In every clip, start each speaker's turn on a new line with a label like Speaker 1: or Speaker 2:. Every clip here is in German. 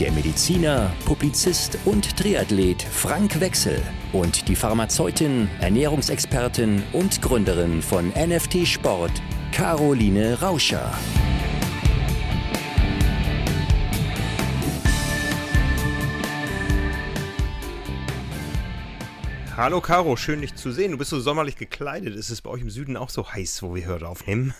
Speaker 1: der Mediziner, Publizist und Triathlet Frank Wechsel und die Pharmazeutin, Ernährungsexpertin und Gründerin von NFT Sport, Caroline Rauscher.
Speaker 2: Hallo Caro, schön dich zu sehen. Du bist so sommerlich gekleidet. Ist es bei euch im Süden auch so heiß, wo wir heute aufnehmen?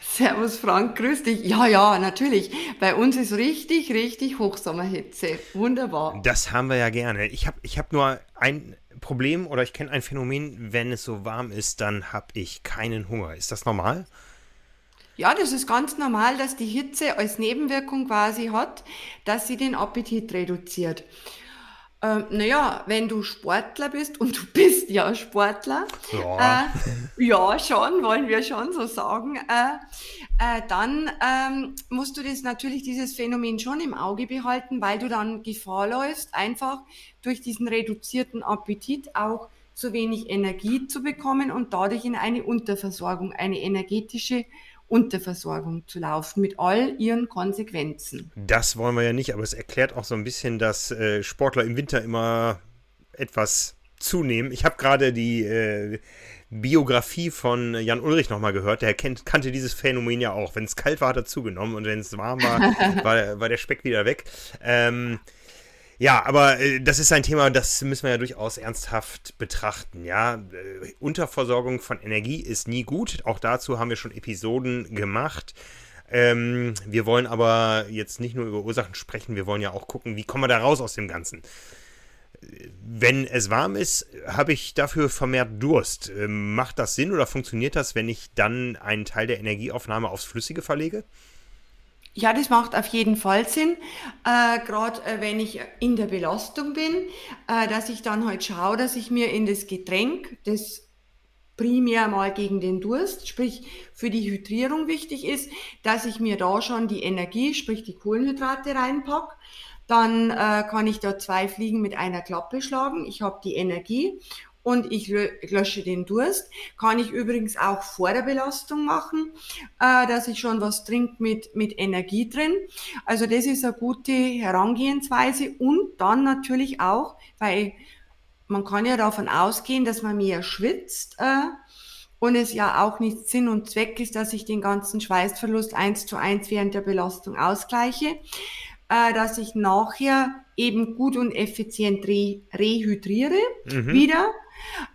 Speaker 3: Servus Frank, grüß dich. Ja, ja, natürlich. Bei uns ist richtig, richtig Hochsommerhitze. Wunderbar.
Speaker 2: Das haben wir ja gerne. Ich habe ich hab nur ein Problem oder ich kenne ein Phänomen, wenn es so warm ist, dann habe ich keinen Hunger. Ist das normal?
Speaker 3: Ja, das ist ganz normal, dass die Hitze als Nebenwirkung quasi hat, dass sie den Appetit reduziert. Ähm, naja, wenn du Sportler bist, und du bist ja Sportler, ja, äh, ja schon, wollen wir schon so sagen, äh, äh, dann ähm, musst du das natürlich, dieses Phänomen schon im Auge behalten, weil du dann Gefahr läufst, einfach durch diesen reduzierten Appetit auch zu wenig Energie zu bekommen und dadurch in eine Unterversorgung, eine energetische Unterversorgung zu laufen mit all ihren Konsequenzen.
Speaker 2: Das wollen wir ja nicht, aber es erklärt auch so ein bisschen, dass äh, Sportler im Winter immer etwas zunehmen. Ich habe gerade die äh, Biografie von Jan Ulrich nochmal gehört. Der kennt, kannte dieses Phänomen ja auch. Wenn es kalt war, hat er zugenommen und wenn es warm war, war, war, der Speck wieder weg. Ähm, ja, aber äh, das ist ein Thema, das müssen wir ja durchaus ernsthaft betrachten. Ja, äh, Unterversorgung von Energie ist nie gut. Auch dazu haben wir schon Episoden gemacht. Ähm, wir wollen aber jetzt nicht nur über Ursachen sprechen, wir wollen ja auch gucken, wie kommen wir da raus aus dem Ganzen. Wenn es warm ist, habe ich dafür vermehrt Durst. Ähm, macht das Sinn oder funktioniert das, wenn ich dann einen Teil der Energieaufnahme aufs Flüssige verlege?
Speaker 3: Ja, das macht auf jeden Fall Sinn, äh, gerade äh, wenn ich in der Belastung bin, äh, dass ich dann halt schaue, dass ich mir in das Getränk, das primär mal gegen den Durst, sprich für die Hydrierung wichtig ist, dass ich mir da schon die Energie, sprich die Kohlenhydrate reinpack. Dann äh, kann ich da zwei Fliegen mit einer Klappe schlagen. Ich habe die Energie und ich lösche den Durst. Kann ich übrigens auch vor der Belastung machen, äh, dass ich schon was trinke mit, mit Energie drin. Also das ist eine gute Herangehensweise und dann natürlich auch, weil man kann ja davon ausgehen, dass man mehr schwitzt äh, und es ja auch nicht Sinn und Zweck ist, dass ich den ganzen Schweißverlust eins zu eins während der Belastung ausgleiche, äh, dass ich nachher eben gut und effizient re rehydriere mhm. wieder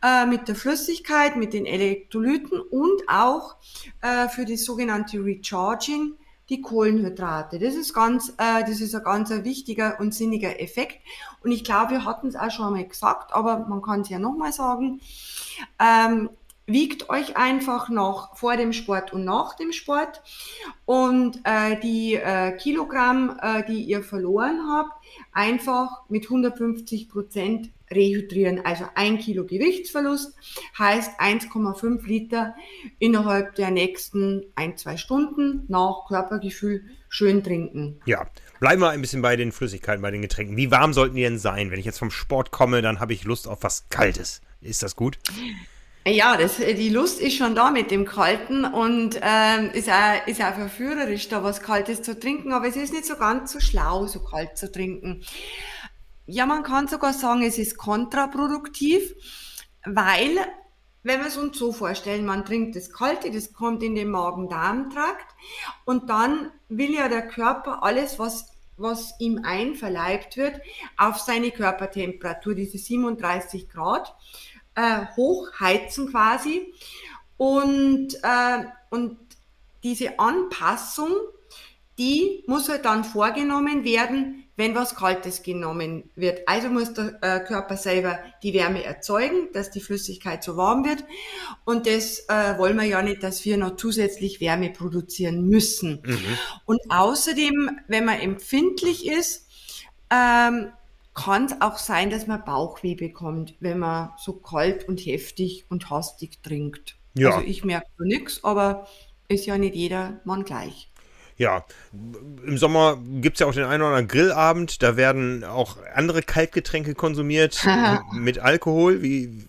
Speaker 3: äh, mit der Flüssigkeit, mit den Elektrolyten und auch äh, für die sogenannte Recharging die Kohlenhydrate. Das ist ganz, äh, das ist ein ganz wichtiger und sinniger Effekt. Und ich glaube, wir hatten es auch schon einmal gesagt, aber man kann es ja nochmal sagen. Ähm, wiegt euch einfach noch vor dem Sport und nach dem Sport und äh, die äh, Kilogramm, äh, die ihr verloren habt, einfach mit 150 Prozent rehydrieren. Also ein Kilo Gewichtsverlust heißt 1,5 Liter innerhalb der nächsten ein, zwei Stunden nach Körpergefühl schön trinken.
Speaker 2: Ja, bleiben wir ein bisschen bei den Flüssigkeiten, bei den Getränken. Wie warm sollten die denn sein? Wenn ich jetzt vom Sport komme, dann habe ich Lust auf was Kaltes. Ist das gut?
Speaker 3: Ja, das, die Lust ist schon da mit dem Kalten und ähm, ist, auch, ist auch verführerisch, da was Kaltes zu trinken, aber es ist nicht so ganz so schlau, so kalt zu trinken. Ja, man kann sogar sagen, es ist kontraproduktiv, weil, wenn wir es uns so vorstellen, man trinkt das Kalte, das kommt in den Magen-Darm-Trakt und dann will ja der Körper alles, was was ihm einverleibt wird, auf seine Körpertemperatur, diese 37 Grad, äh, hochheizen quasi. Und, äh, und diese Anpassung, die muss halt dann vorgenommen werden, wenn was Kaltes genommen wird. Also muss der äh, Körper selber die Wärme erzeugen, dass die Flüssigkeit so warm wird. Und das äh, wollen wir ja nicht, dass wir noch zusätzlich Wärme produzieren müssen. Mhm. Und außerdem, wenn man empfindlich ist, ähm, kann es auch sein, dass man Bauchweh bekommt, wenn man so kalt und heftig und hastig trinkt. Ja. Also ich merke nichts, aber ist ja nicht jeder Mann gleich.
Speaker 2: Ja, im Sommer gibt es ja auch den einen oder anderen Grillabend, da werden auch andere Kaltgetränke konsumiert mit Alkohol. Wie,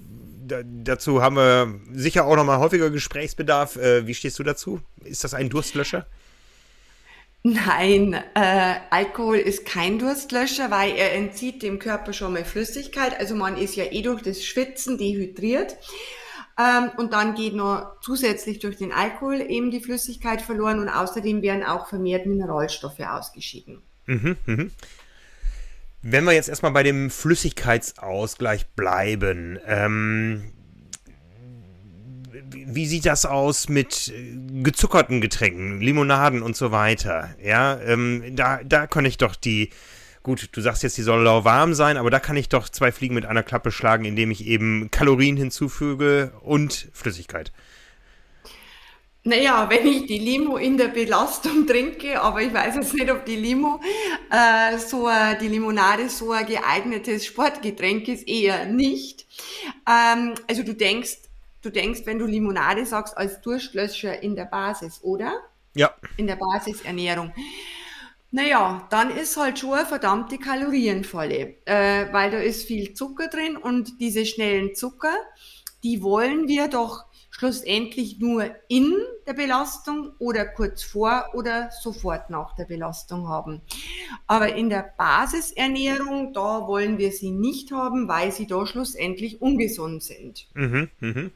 Speaker 2: da, dazu haben wir sicher auch nochmal häufiger Gesprächsbedarf. Äh, wie stehst du dazu? Ist das ein Durstlöscher?
Speaker 3: Nein, äh, Alkohol ist kein Durstlöscher, weil er entzieht dem Körper schon mal Flüssigkeit. Also man ist ja eh durch das Schwitzen dehydriert. Ähm, und dann geht noch zusätzlich durch den Alkohol eben die Flüssigkeit verloren und außerdem werden auch vermehrt Mineralstoffe ausgeschieden. Mhm,
Speaker 2: mh. Wenn wir jetzt erstmal bei dem Flüssigkeitsausgleich bleiben, ähm, wie sieht das aus mit äh, gezuckerten Getränken, Limonaden und so weiter? Ja, ähm, da, da kann ich doch die, gut, du sagst jetzt, die soll lauwarm sein, aber da kann ich doch zwei Fliegen mit einer Klappe schlagen, indem ich eben Kalorien hinzufüge und Flüssigkeit.
Speaker 3: Naja, wenn ich die Limo in der Belastung trinke, aber ich weiß jetzt nicht, ob die Limo äh, so die Limonade so ein geeignetes Sportgetränk ist, eher nicht. Ähm, also du denkst, du denkst, wenn du Limonade sagst, als Durstlöscher in der Basis, oder?
Speaker 2: Ja.
Speaker 3: In der Basisernährung. Naja, dann ist halt schon eine verdammte Kalorienfalle, äh, weil da ist viel Zucker drin und diese schnellen Zucker, die wollen wir doch schlussendlich nur in der Belastung oder kurz vor oder sofort nach der Belastung haben. Aber in der Basisernährung, da wollen wir sie nicht haben, weil sie da schlussendlich ungesund sind. Mhm,
Speaker 2: mhm.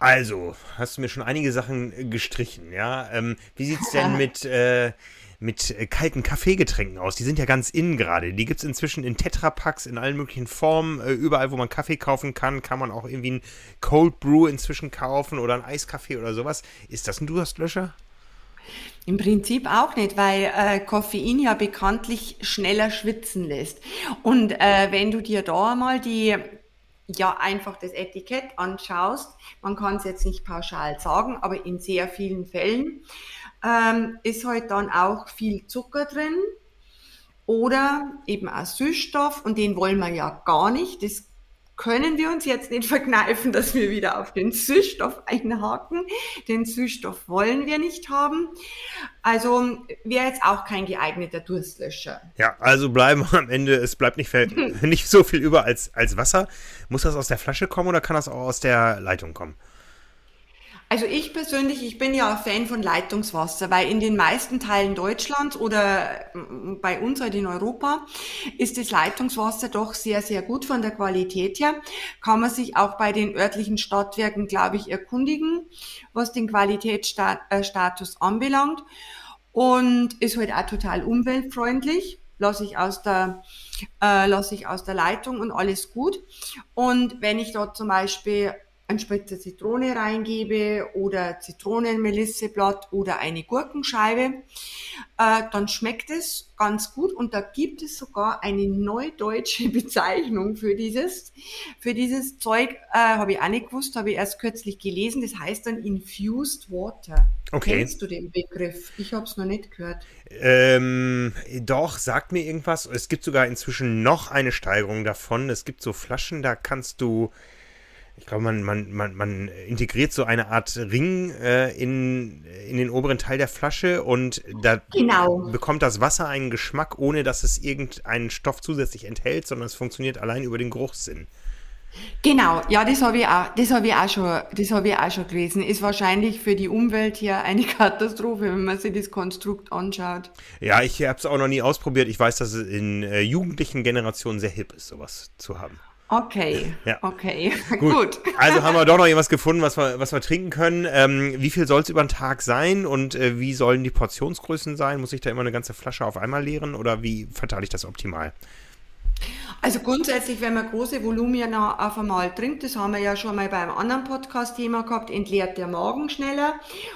Speaker 2: Also, hast du mir schon einige Sachen gestrichen, ja? Ähm, wie sieht's denn mit äh, mit äh, kalten Kaffeegetränken aus. Die sind ja ganz innen gerade. Die gibt es inzwischen in Tetrapacks, in allen möglichen Formen. Äh, überall, wo man Kaffee kaufen kann, kann man auch irgendwie ein Cold Brew inzwischen kaufen oder ein Eiskaffee oder sowas. Ist das ein Durstlöscher?
Speaker 3: Im Prinzip auch nicht, weil äh, Koffein ja bekanntlich schneller schwitzen lässt. Und äh, wenn du dir da mal die ja einfach das Etikett anschaust, man kann es jetzt nicht pauschal sagen, aber in sehr vielen Fällen ähm, ist halt dann auch viel Zucker drin oder eben auch Süßstoff und den wollen wir ja gar nicht. Das können wir uns jetzt nicht verkneifen, dass wir wieder auf den Süßstoff einhaken. Den Süßstoff wollen wir nicht haben. Also wäre jetzt auch kein geeigneter Durstlöscher.
Speaker 2: Ja, also bleiben am Ende, es bleibt nicht, nicht so viel über als, als Wasser. Muss das aus der Flasche kommen oder kann das auch aus der Leitung kommen?
Speaker 3: Also ich persönlich, ich bin ja Fan von Leitungswasser, weil in den meisten Teilen Deutschlands oder mm, bei uns halt in Europa ist das Leitungswasser doch sehr, sehr gut von der Qualität her. Kann man sich auch bei den örtlichen Stadtwerken, glaube ich, erkundigen, was den Qualitätsstatus äh, anbelangt. Und ist halt auch total umweltfreundlich. Lasse ich aus der, äh, lasse ich aus der Leitung und alles gut. Und wenn ich dort zum Beispiel ein Spritzer Zitrone reingebe oder Zitronenmelisseblatt oder eine Gurkenscheibe, äh, dann schmeckt es ganz gut und da gibt es sogar eine neudeutsche Bezeichnung für dieses, für dieses Zeug, äh, habe ich auch nicht gewusst, habe ich erst kürzlich gelesen, das heißt dann Infused Water. Okay. Kennst du den Begriff? Ich habe es noch nicht gehört.
Speaker 2: Ähm, doch, sagt mir irgendwas. Es gibt sogar inzwischen noch eine Steigerung davon. Es gibt so Flaschen, da kannst du ich glaube, man, man, man, man integriert so eine Art Ring äh, in, in den oberen Teil der Flasche und da genau. bekommt das Wasser einen Geschmack, ohne dass es irgendeinen Stoff zusätzlich enthält, sondern es funktioniert allein über den Geruchssinn.
Speaker 3: Genau, ja, das habe ich auch, das habe ich auch schon, das habe ich auch schon gelesen. Ist wahrscheinlich für die Umwelt hier eine Katastrophe, wenn man sich das Konstrukt anschaut.
Speaker 2: Ja, ich habe es auch noch nie ausprobiert. Ich weiß, dass es in äh, jugendlichen Generationen sehr hip ist, sowas zu haben.
Speaker 3: Okay, ja. okay,
Speaker 2: gut. gut. Also haben wir doch noch irgendwas gefunden, was wir, was wir trinken können. Ähm, wie viel soll es über den Tag sein und äh, wie sollen die Portionsgrößen sein? Muss ich da immer eine ganze Flasche auf einmal leeren oder wie verteile ich das optimal?
Speaker 3: Also grundsätzlich, wenn man große Volumina auf einmal trinkt, das haben wir ja schon mal beim anderen Podcast-Thema gehabt, entleert der Magen schneller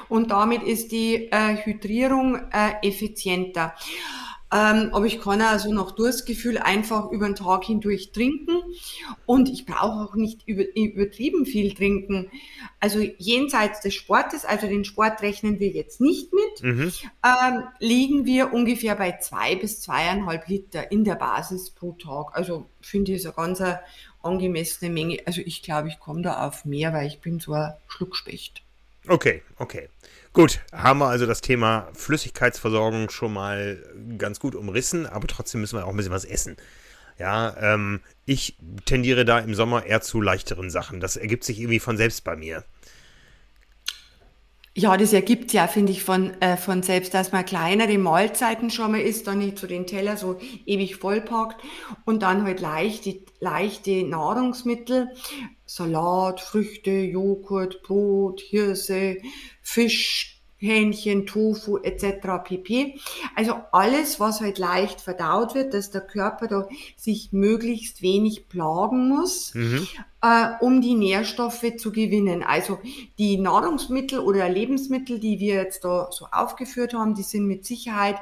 Speaker 3: und damit ist die äh, Hydrierung äh, effizienter. Ähm, aber ich kann also nach Durstgefühl einfach über den Tag hindurch trinken und ich brauche auch nicht über, übertrieben viel trinken. Also jenseits des Sportes, also den Sport rechnen wir jetzt nicht mit, mhm. ähm, liegen wir ungefähr bei zwei bis zweieinhalb Liter in der Basis pro Tag. Also finde ich es eine ganz angemessene Menge. Also ich glaube, ich komme da auf mehr, weil ich bin so ein Schluckspecht.
Speaker 2: Okay, okay. Gut, haben wir also das Thema Flüssigkeitsversorgung schon mal ganz gut umrissen, aber trotzdem müssen wir auch ein bisschen was essen. Ja, ähm, ich tendiere da im Sommer eher zu leichteren Sachen. Das ergibt sich irgendwie von selbst bei mir.
Speaker 3: Ja, das ergibt ja, finde ich, von, äh, von selbst, dass man kleinere Mahlzeiten schon mal isst, dann nicht so den Teller so ewig vollpackt und dann halt leichte, leichte Nahrungsmittel, Salat, Früchte, Joghurt, Brot, Hirse, Fisch, Hähnchen, Tofu etc. pp. Also alles, was halt leicht verdaut wird, dass der Körper da sich möglichst wenig plagen muss, mhm. äh, um die Nährstoffe zu gewinnen. Also die Nahrungsmittel oder Lebensmittel, die wir jetzt da so aufgeführt haben, die sind mit Sicherheit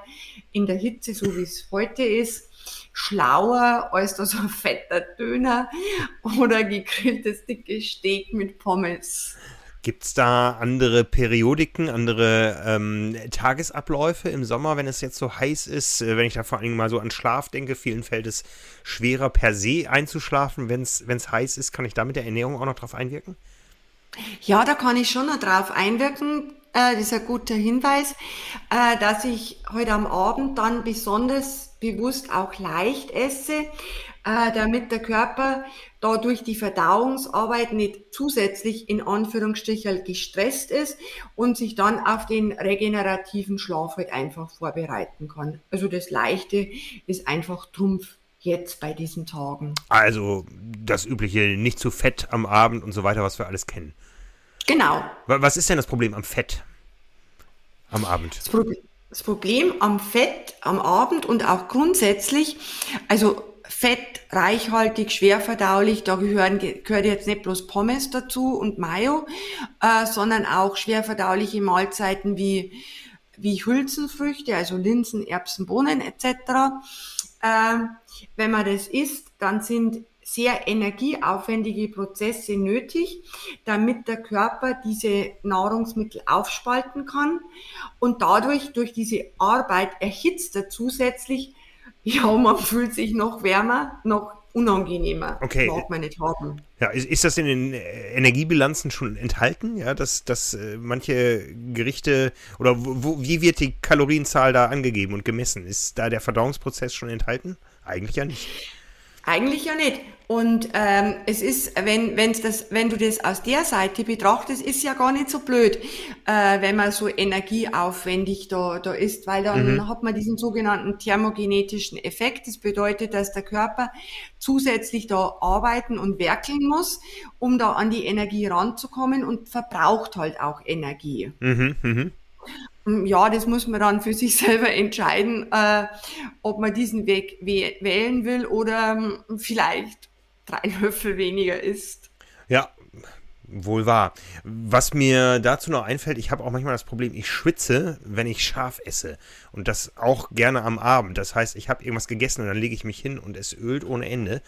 Speaker 3: in der Hitze, so wie es heute ist, schlauer als da so ein fetter Döner oder gegrilltes dickes Steak mit Pommes.
Speaker 2: Gibt es da andere Periodiken, andere ähm, Tagesabläufe im Sommer, wenn es jetzt so heiß ist? Äh, wenn ich da vor allem mal so an Schlaf denke, vielen fällt es schwerer per se einzuschlafen, wenn es heiß ist. Kann ich da mit der Ernährung auch noch drauf einwirken?
Speaker 3: Ja, da kann ich schon noch drauf einwirken. Äh, das ist ein guter Hinweis, äh, dass ich heute am Abend dann besonders bewusst auch leicht esse, äh, damit der Körper da durch die Verdauungsarbeit nicht zusätzlich in Anführungsstrichen gestresst ist und sich dann auf den regenerativen Schlaf halt einfach vorbereiten kann. Also das Leichte ist einfach Trumpf jetzt bei diesen Tagen.
Speaker 2: Also das übliche, nicht zu fett am Abend und so weiter, was wir alles kennen.
Speaker 3: Genau.
Speaker 2: Was ist denn das Problem am Fett am Abend?
Speaker 3: Das Problem, das Problem am Fett am Abend und auch grundsätzlich, also Fett, reichhaltig, schwer verdaulich, da gehören, gehört jetzt nicht bloß Pommes dazu und Mayo, äh, sondern auch schwer verdauliche Mahlzeiten wie, wie Hülsenfrüchte, also Linsen, Erbsen, Bohnen etc. Äh, wenn man das isst, dann sind sehr energieaufwendige Prozesse nötig, damit der Körper diese Nahrungsmittel aufspalten kann und dadurch durch diese Arbeit erhitzt er zusätzlich ja, man fühlt sich noch wärmer, noch unangenehmer.
Speaker 2: Okay.
Speaker 3: Mag man nicht haben.
Speaker 2: Ja, ist, ist das in den äh, Energiebilanzen schon enthalten? Ja, dass, dass äh, manche Gerichte oder wo, wie wird die Kalorienzahl da angegeben und gemessen? Ist da der Verdauungsprozess schon enthalten? Eigentlich ja nicht.
Speaker 3: Eigentlich ja nicht. Und ähm, es ist, wenn, wenn's das, wenn du das aus der Seite betrachtest, ist ja gar nicht so blöd, äh, wenn man so energieaufwendig da, da ist, weil dann mhm. hat man diesen sogenannten thermogenetischen Effekt. Das bedeutet, dass der Körper zusätzlich da arbeiten und werkeln muss, um da an die Energie ranzukommen und verbraucht halt auch Energie. Mhm, mh. Hm, ja, das muss man dann für sich selber entscheiden, äh, ob man diesen Weg wählen will oder ähm, vielleicht drei Löffel weniger isst.
Speaker 2: Ja, wohl wahr. Was mir dazu noch einfällt, ich habe auch manchmal das Problem, ich schwitze, wenn ich scharf esse. Und das auch gerne am Abend. Das heißt, ich habe irgendwas gegessen und dann lege ich mich hin und es ölt ohne Ende.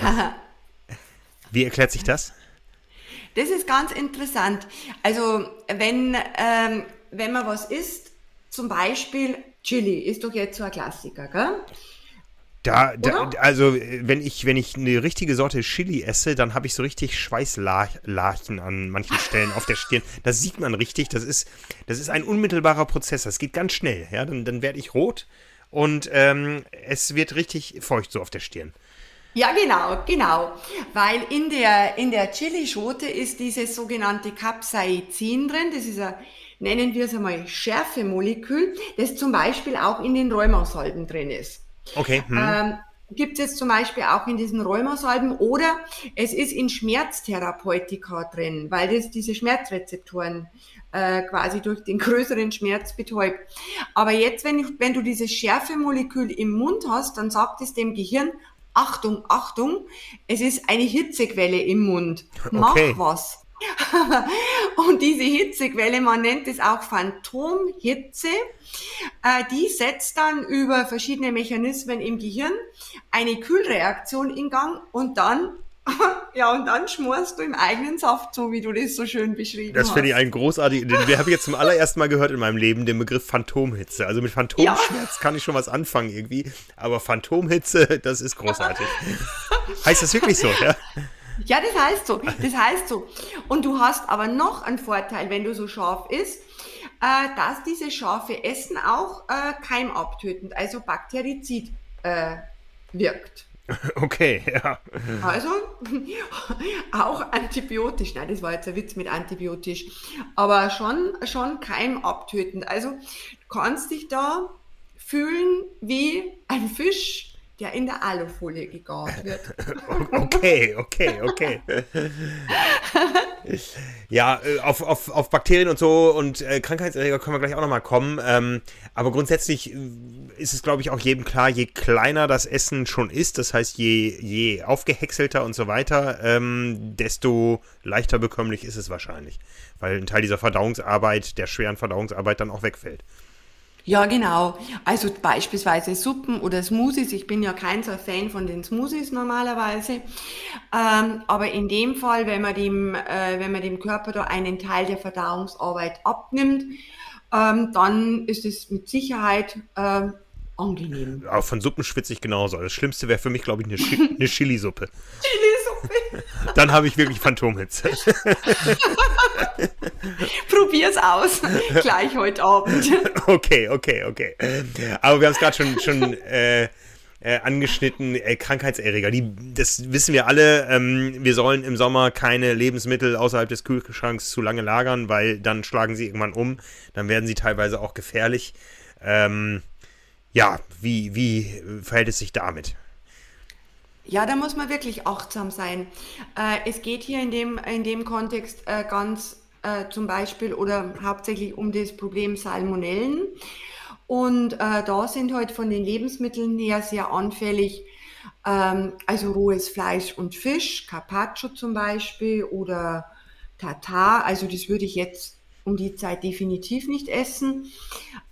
Speaker 2: Wie erklärt sich das?
Speaker 3: Das ist ganz interessant. Also, wenn ähm, wenn man was isst, zum Beispiel Chili, ist doch jetzt so ein Klassiker, gell?
Speaker 2: Da, da, also wenn ich, wenn ich eine richtige Sorte Chili esse, dann habe ich so richtig Schweißlachen an manchen Stellen auf der Stirn. Das sieht man richtig. Das ist, das ist ein unmittelbarer Prozess. Das geht ganz schnell. Ja, dann, dann werde ich rot und ähm, es wird richtig feucht so auf der Stirn.
Speaker 3: Ja, genau, genau. Weil in der, in der Chilischote ist dieses sogenannte Capsaicin drin. Das ist ein nennen wir es einmal Schärfemolekül, das zum Beispiel auch in den Rheumasalben drin ist.
Speaker 2: Okay. Hm.
Speaker 3: Ähm, gibt es zum Beispiel auch in diesen Rheumasalben oder es ist in Schmerztherapeutika drin, weil das diese Schmerzrezeptoren äh, quasi durch den größeren Schmerz betäubt. Aber jetzt, wenn, ich, wenn du dieses Schärfemolekül im Mund hast, dann sagt es dem Gehirn, Achtung, Achtung, es ist eine Hitzequelle im Mund. Mach okay. was. und diese Hitzequelle, man nennt es auch Phantomhitze, äh, die setzt dann über verschiedene Mechanismen im Gehirn eine Kühlreaktion in Gang und dann ja, und dann schmorst du im eigenen Saft, so wie du das so schön beschrieben
Speaker 2: das
Speaker 3: hast.
Speaker 2: Das finde ich einen großartigen, den habe ich jetzt zum allerersten Mal gehört in meinem Leben, den Begriff Phantomhitze. Also mit Phantomschmerz ja. kann ich schon was anfangen irgendwie, aber Phantomhitze, das ist großartig. heißt das wirklich so, ja?
Speaker 3: Ja, das heißt so. Das heißt so. Und du hast aber noch einen Vorteil, wenn du so scharf isst, äh, dass dieses scharfe Essen auch äh, keimabtötend, also bakterizid äh, wirkt.
Speaker 2: Okay, ja.
Speaker 3: Also auch antibiotisch. Nein, das war jetzt ein Witz mit antibiotisch. Aber schon, schon keimabtötend. Also du kannst dich da fühlen wie ein Fisch, der in der Alufolie gegart wird.
Speaker 2: Okay, okay, okay. ja, äh, auf, auf, auf Bakterien und so und äh, Krankheitserreger können wir gleich auch nochmal kommen. Ähm, aber grundsätzlich äh, ist es, glaube ich, auch jedem klar, je kleiner das Essen schon ist, das heißt, je, je aufgehäckselter und so weiter, ähm, desto leichter bekömmlich ist es wahrscheinlich. Weil ein Teil dieser Verdauungsarbeit, der schweren Verdauungsarbeit dann auch wegfällt.
Speaker 3: Ja, genau. Also beispielsweise Suppen oder Smoothies. Ich bin ja kein so Fan von den Smoothies normalerweise. Ähm, aber in dem Fall, wenn man dem, äh, wenn man dem Körper da einen Teil der Verdauungsarbeit abnimmt, ähm, dann ist es mit Sicherheit äh, angenehm.
Speaker 2: Aber von Suppen schwitze ich genauso. Das Schlimmste wäre für mich, glaube ich, eine, Chi eine Chilisuppe. Chilisuppe. Dann habe ich wirklich Phantomhitze.
Speaker 3: Probier's aus. Gleich heute Abend.
Speaker 2: Okay, okay, okay. Aber wir haben es gerade schon, schon äh, äh, angeschnitten, äh, Krankheitserreger. Die, das wissen wir alle. Ähm, wir sollen im Sommer keine Lebensmittel außerhalb des Kühlschranks zu lange lagern, weil dann schlagen sie irgendwann um. Dann werden sie teilweise auch gefährlich. Ähm, ja, wie, wie verhält es sich damit?
Speaker 3: Ja, da muss man wirklich achtsam sein. Äh, es geht hier in dem, in dem Kontext äh, ganz äh, zum Beispiel oder hauptsächlich um das Problem Salmonellen. Und äh, da sind halt von den Lebensmitteln her sehr anfällig, ähm, also rohes Fleisch und Fisch, Carpaccio zum Beispiel oder Tatar. Also das würde ich jetzt um die Zeit definitiv nicht essen.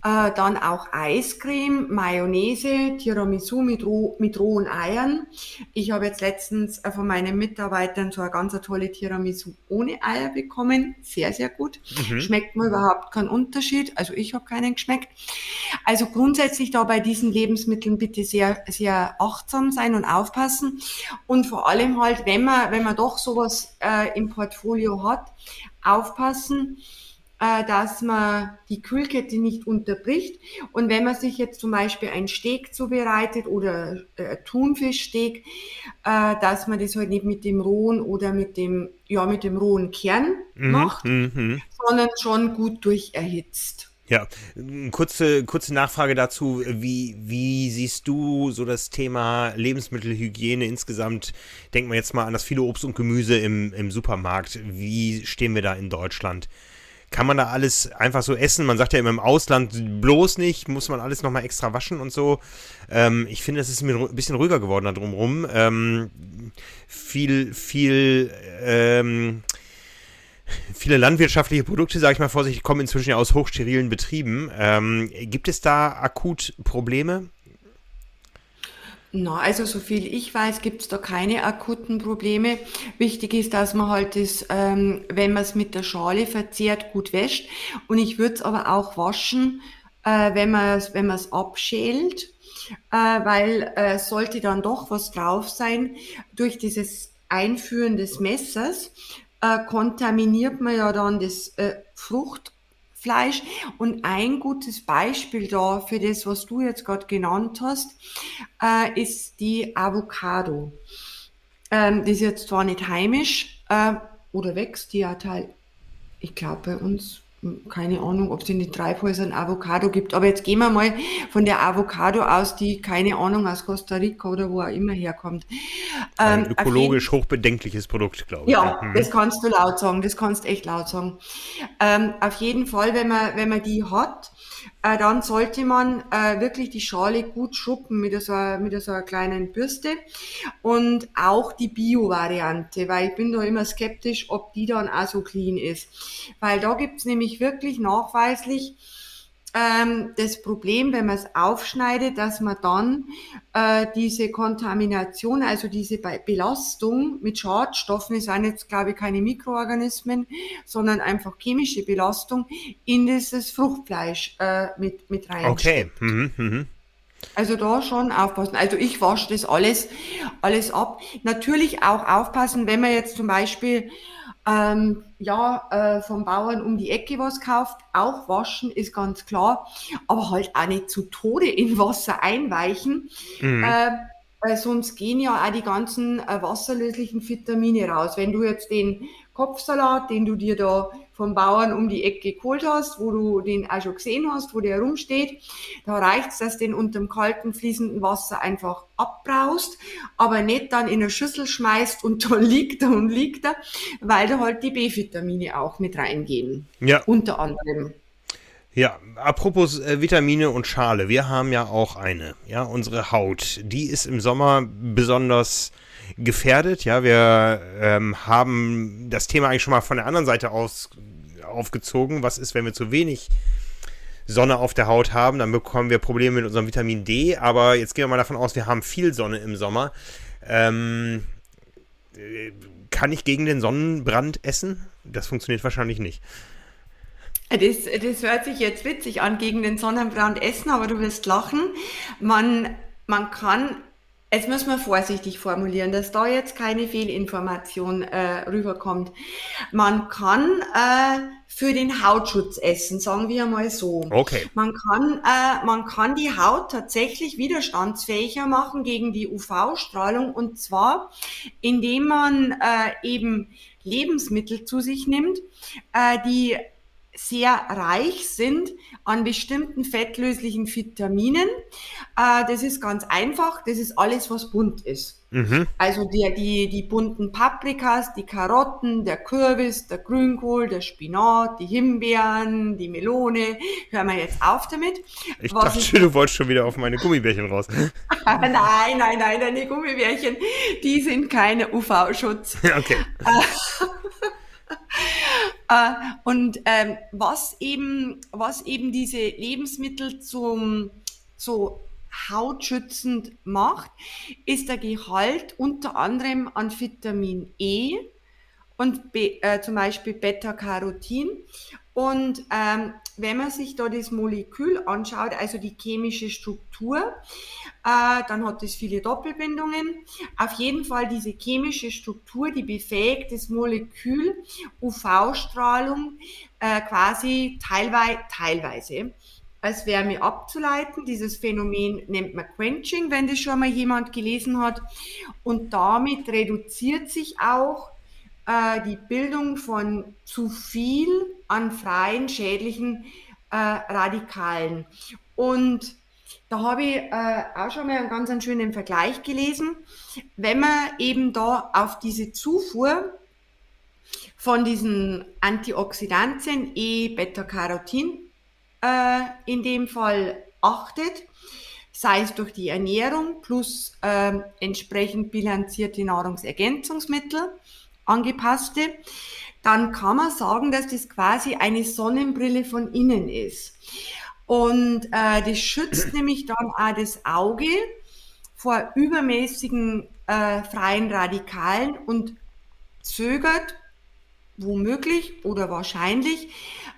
Speaker 3: Äh, dann auch Eiscreme, Mayonnaise, Tiramisu mit, roh, mit rohen Eiern. Ich habe jetzt letztens äh, von meinen Mitarbeitern so eine ganz tolle Tiramisu ohne Eier bekommen. Sehr, sehr gut. Mhm. Schmeckt mir überhaupt keinen Unterschied. Also ich habe keinen geschmeckt. Also grundsätzlich da bei diesen Lebensmitteln bitte sehr, sehr achtsam sein und aufpassen. Und vor allem halt, wenn man, wenn man doch sowas äh, im Portfolio hat, aufpassen, dass man die Kühlkette nicht unterbricht. Und wenn man sich jetzt zum Beispiel ein Steak zubereitet oder äh, Thunfischsteak, äh, dass man das halt nicht mit dem rohen oder mit dem, ja, mit dem rohen Kern mhm, macht, mhm. sondern schon gut durcherhitzt.
Speaker 2: Ja, kurze, kurze Nachfrage dazu. Wie, wie siehst du so das Thema Lebensmittelhygiene insgesamt? Denken wir jetzt mal an das viele Obst und Gemüse im, im Supermarkt. Wie stehen wir da in Deutschland? Kann man da alles einfach so essen? Man sagt ja immer im Ausland bloß nicht, muss man alles nochmal extra waschen und so. Ähm, ich finde, es ist mir ein bisschen ruhiger geworden da drumherum. Ähm, viel, viel, ähm, viele landwirtschaftliche Produkte, sage ich mal vorsichtig, kommen inzwischen ja aus hochsterilen Betrieben. Ähm, gibt es da akut Probleme?
Speaker 3: Na, also so viel ich weiß, gibt es da keine akuten Probleme. Wichtig ist, dass man halt das, ähm, wenn man es mit der Schale verzehrt, gut wäscht. Und ich würde es aber auch waschen, äh, wenn man es wenn man's abschält, äh, weil äh, sollte dann doch was drauf sein, durch dieses Einführen des Messers äh, kontaminiert man ja dann das äh, Frucht Fleisch. Und ein gutes Beispiel da für das, was du jetzt gerade genannt hast, äh, ist die Avocado. Ähm, die ist jetzt zwar nicht heimisch äh, oder wächst, die ja Teil, ich glaube bei uns keine Ahnung, ob es in den Treibhäusern Avocado gibt. Aber jetzt gehen wir mal von der Avocado aus, die, keine Ahnung, aus Costa Rica oder wo auch immer herkommt.
Speaker 2: Ein ähm, ökologisch hochbedenkliches Produkt, glaube ich.
Speaker 3: Ja, mhm. das kannst du laut sagen, das kannst du echt laut sagen. Ähm, auf jeden Fall, wenn man, wenn man die hat, äh, dann sollte man äh, wirklich die Schale gut schruppen mit so, mit so einer kleinen Bürste und auch die Bio-Variante, weil ich bin da immer skeptisch, ob die dann auch so clean ist. Weil da gibt's nämlich wirklich nachweislich ähm, das Problem, wenn man es aufschneidet, dass man dann äh, diese Kontamination, also diese Belastung mit Schadstoffen, es sind jetzt glaube ich keine Mikroorganismen, sondern einfach chemische Belastung, in dieses Fruchtfleisch äh, mit, mit rein.
Speaker 2: Okay. Mhm, mhm.
Speaker 3: Also da schon aufpassen. Also ich wasche das alles, alles ab. Natürlich auch aufpassen, wenn man jetzt zum Beispiel ähm, ja, äh, vom Bauern um die Ecke was kauft, auch waschen ist ganz klar, aber halt auch nicht zu Tode in Wasser einweichen, mhm. äh, weil sonst gehen ja auch die ganzen äh, wasserlöslichen Vitamine raus. Wenn du jetzt den Kopfsalat, den du dir da vom Bauern um die Ecke geholt hast, wo du den auch schon gesehen hast, wo der rumsteht. Da reicht's, dass du den unter dem kalten, fließenden Wasser einfach abbraust, aber nicht dann in eine Schüssel schmeißt und da liegt er und liegt er, weil da halt die B-Vitamine auch mit reingehen.
Speaker 2: Ja.
Speaker 3: Unter anderem.
Speaker 2: Ja, apropos äh, Vitamine und Schale, wir haben ja auch eine, ja, unsere Haut, die ist im Sommer besonders gefährdet. Ja, wir ähm, haben das Thema eigentlich schon mal von der anderen Seite aus aufgezogen. Was ist, wenn wir zu wenig Sonne auf der Haut haben? Dann bekommen wir Probleme mit unserem Vitamin D. Aber jetzt gehen wir mal davon aus, wir haben viel Sonne im Sommer. Ähm, äh, kann ich gegen den Sonnenbrand essen? Das funktioniert wahrscheinlich nicht.
Speaker 3: Das, das hört sich jetzt witzig an, gegen den Sonnenbrand essen, aber du wirst lachen. Man, man kann Jetzt müssen wir vorsichtig formulieren, dass da jetzt keine Fehlinformation äh, rüberkommt. Man kann äh, für den Hautschutz essen, sagen wir mal so.
Speaker 2: Okay.
Speaker 3: Man kann, äh, man kann die Haut tatsächlich widerstandsfähiger machen gegen die UV-Strahlung und zwar, indem man äh, eben Lebensmittel zu sich nimmt, äh, die sehr reich sind an bestimmten fettlöslichen Vitaminen. Äh, das ist ganz einfach. Das ist alles, was bunt ist. Mhm. Also die, die, die bunten Paprikas, die Karotten, der Kürbis, der Grünkohl, der Spinat, die Himbeeren, die Melone. Hören wir jetzt auf damit.
Speaker 2: Ich was dachte, ich, du wolltest schon wieder auf meine Gummibärchen raus.
Speaker 3: nein, nein, nein, deine Gummibärchen, die sind keine UV-Schutz.
Speaker 2: okay.
Speaker 3: Äh, und ähm, was eben, was eben diese Lebensmittel zum so hautschützend macht, ist der Gehalt unter anderem an Vitamin E und B, äh, zum Beispiel Beta-Carotin. Und ähm, wenn man sich da das Molekül anschaut, also die chemische Struktur, äh, dann hat es viele Doppelbindungen. Auf jeden Fall diese chemische Struktur, die befähigt das Molekül UV-Strahlung äh, quasi teilweise, teilweise als Wärme abzuleiten. Dieses Phänomen nennt man Quenching, wenn das schon mal jemand gelesen hat. Und damit reduziert sich auch äh, die Bildung von zu viel an freien schädlichen äh, Radikalen. Und da habe ich äh, auch schon mal einen ganz einen schönen Vergleich gelesen. Wenn man eben da auf diese Zufuhr von diesen Antioxidantien, E, Beta-Carotin, äh, in dem Fall achtet, sei es durch die Ernährung plus äh, entsprechend bilanzierte Nahrungsergänzungsmittel, angepasste, dann kann man sagen, dass das quasi eine Sonnenbrille von innen ist. Und äh, das schützt nämlich dann auch das Auge vor übermäßigen äh, freien Radikalen und zögert womöglich oder wahrscheinlich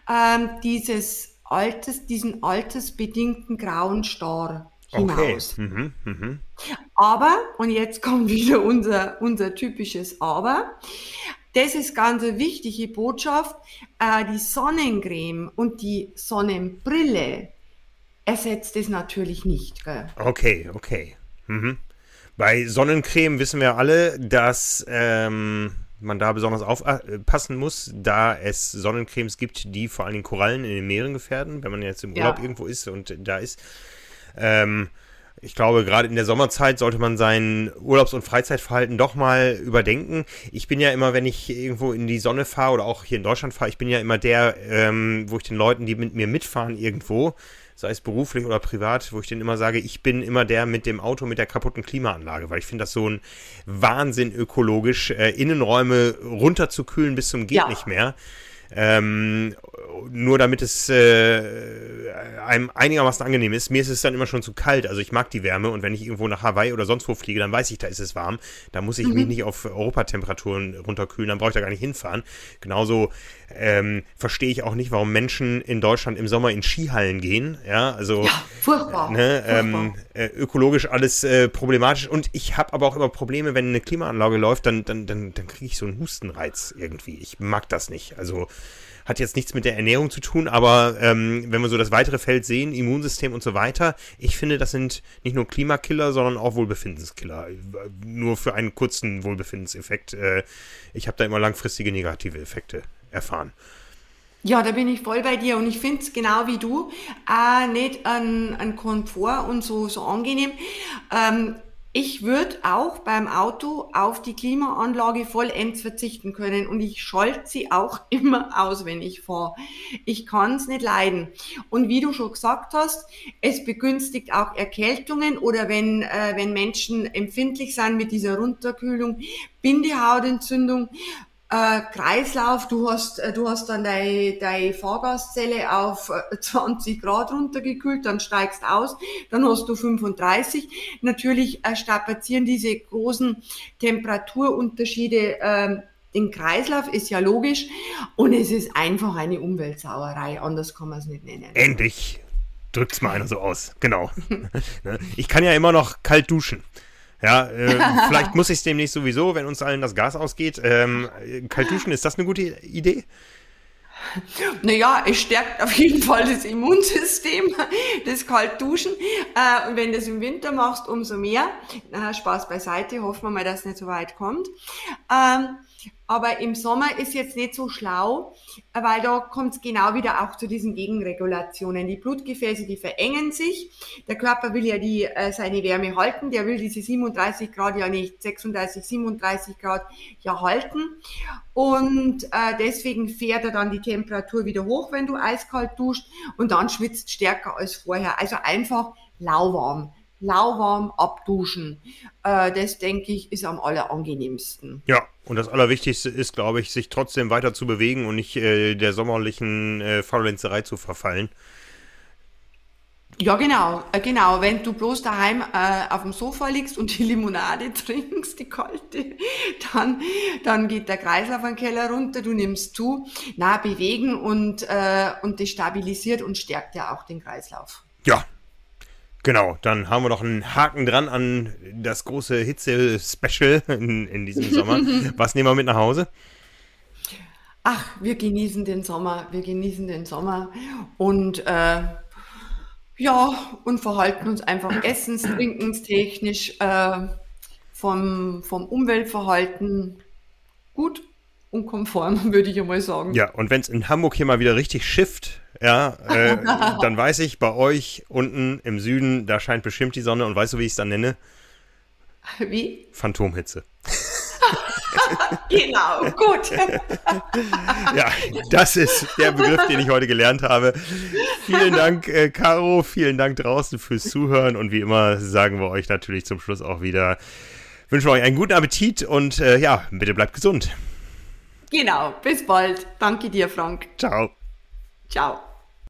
Speaker 3: ähm, dieses Alters, diesen altersbedingten grauen Star hinaus. Okay. Mhm, mh. Aber, und jetzt kommt wieder unser, unser typisches Aber, das ist ganz eine wichtige Botschaft, äh, die Sonnencreme und die Sonnenbrille ersetzt es natürlich nicht. Gell?
Speaker 2: Okay, okay. Mhm. Bei Sonnencreme wissen wir alle, dass ähm, man da besonders aufpassen muss, da es Sonnencremes gibt, die vor allen Dingen Korallen in den Meeren gefährden, wenn man jetzt im Urlaub ja. irgendwo ist und da ist. Ähm, ich glaube, gerade in der Sommerzeit sollte man sein Urlaubs- und Freizeitverhalten doch mal überdenken. Ich bin ja immer, wenn ich irgendwo in die Sonne fahre oder auch hier in Deutschland fahre, ich bin ja immer der, ähm, wo ich den Leuten, die mit mir mitfahren irgendwo, sei es beruflich oder privat, wo ich denen immer sage, ich bin immer der mit dem Auto mit der kaputten Klimaanlage, weil ich finde das so ein Wahnsinn ökologisch, äh, Innenräume runterzukühlen bis zum geht ja. nicht mehr. Ähm, nur damit es äh, einem einigermaßen angenehm ist. Mir ist es dann immer schon zu kalt. Also ich mag die Wärme und wenn ich irgendwo nach Hawaii oder sonst wo fliege, dann weiß ich, da ist es warm. Da muss ich mhm. mich nicht auf Europatemperaturen runterkühlen, dann brauche ich da gar nicht hinfahren. Genauso ähm, verstehe ich auch nicht, warum Menschen in Deutschland im Sommer in Skihallen gehen. Ja, also ja,
Speaker 3: furchtbar.
Speaker 2: Ne, ähm, äh, ökologisch alles äh, problematisch. Und ich habe aber auch immer Probleme, wenn eine Klimaanlage läuft, dann, dann, dann, dann kriege ich so einen Hustenreiz irgendwie. Ich mag das nicht. Also hat jetzt nichts mit der Ernährung zu tun, aber ähm, wenn wir so das weitere Feld sehen, Immunsystem und so weiter, ich finde, das sind nicht nur Klimakiller, sondern auch Wohlbefindenskiller. Nur für einen kurzen Wohlbefindenseffekt. Äh, ich habe da immer langfristige negative Effekte erfahren.
Speaker 3: Ja, da bin ich voll bei dir und ich finde es genau wie du, äh, nicht ein, ein Komfort und so, so angenehm. Ähm, ich würde auch beim Auto auf die Klimaanlage vollends verzichten können und ich schalte sie auch immer aus, wenn ich fahre. Ich kann es nicht leiden. Und wie du schon gesagt hast, es begünstigt auch Erkältungen oder wenn, äh, wenn Menschen empfindlich sind mit dieser Runterkühlung, Bindehautentzündung, äh, Kreislauf, du hast, äh, du hast dann deine, deine Fahrgastzelle auf 20 äh, Grad runtergekühlt, dann steigst aus, dann hast du 35. Natürlich äh, strapazieren diese großen Temperaturunterschiede äh, den Kreislauf, ist ja logisch. Und es ist einfach eine Umweltsauerei, anders kann man es nicht nennen.
Speaker 2: Endlich drückt's mal einer so aus. Genau. Ne? ich kann ja immer noch kalt duschen. Ja, äh, vielleicht muss ich es demnächst sowieso, wenn uns allen das Gas ausgeht. Ähm, kalt duschen, ist das eine gute Idee?
Speaker 3: Naja, es stärkt auf jeden Fall das Immunsystem, das Kaltduschen. Äh, und wenn du das im Winter machst, umso mehr. Äh, Spaß beiseite, hoffen wir mal, dass es nicht so weit kommt. Ähm, aber im Sommer ist jetzt nicht so schlau, weil da kommt es genau wieder auch zu diesen Gegenregulationen. Die Blutgefäße, die verengen sich. Der Körper will ja die, äh, seine Wärme halten. Der will diese 37 Grad ja nicht, 36, 37 Grad ja halten. Und äh, deswegen fährt er dann die Temperatur wieder hoch, wenn du eiskalt duscht. Und dann schwitzt stärker als vorher. Also einfach lauwarm lauwarm abduschen. Äh, das, denke ich, ist am allerangenehmsten.
Speaker 2: Ja, und das Allerwichtigste ist, glaube ich, sich trotzdem weiter zu bewegen und nicht äh, der sommerlichen äh, Faulenzerei zu verfallen.
Speaker 3: Ja, genau, äh, genau. Wenn du bloß daheim äh, auf dem Sofa liegst und die Limonade trinkst, die kalte, dann, dann geht der Kreislauf den Keller runter, du nimmst zu. Na, bewegen und, äh, und das stabilisiert und stärkt ja auch den Kreislauf.
Speaker 2: Ja, Genau, dann haben wir noch einen Haken dran an das große Hitze-Special in, in diesem Sommer. Was nehmen wir mit nach Hause?
Speaker 3: Ach, wir genießen den Sommer, wir genießen den Sommer und äh, ja, und verhalten uns einfach essens-, trinkenstechnisch äh, vom, vom Umweltverhalten gut und konform, würde ich einmal sagen.
Speaker 2: Ja, und wenn es in Hamburg hier mal wieder richtig schifft, ja, äh, dann weiß ich, bei euch unten im Süden, da scheint bestimmt die Sonne und weißt du, wie ich es dann nenne?
Speaker 3: Wie?
Speaker 2: Phantomhitze.
Speaker 3: genau, gut.
Speaker 2: ja, das ist der Begriff, den ich heute gelernt habe. Vielen Dank, äh, Caro. Vielen Dank draußen fürs Zuhören. Und wie immer sagen wir euch natürlich zum Schluss auch wieder, wünschen wir euch einen guten Appetit und äh, ja, bitte bleibt gesund.
Speaker 3: Genau, bis bald. Danke dir, Frank.
Speaker 2: Ciao.
Speaker 3: Ciao.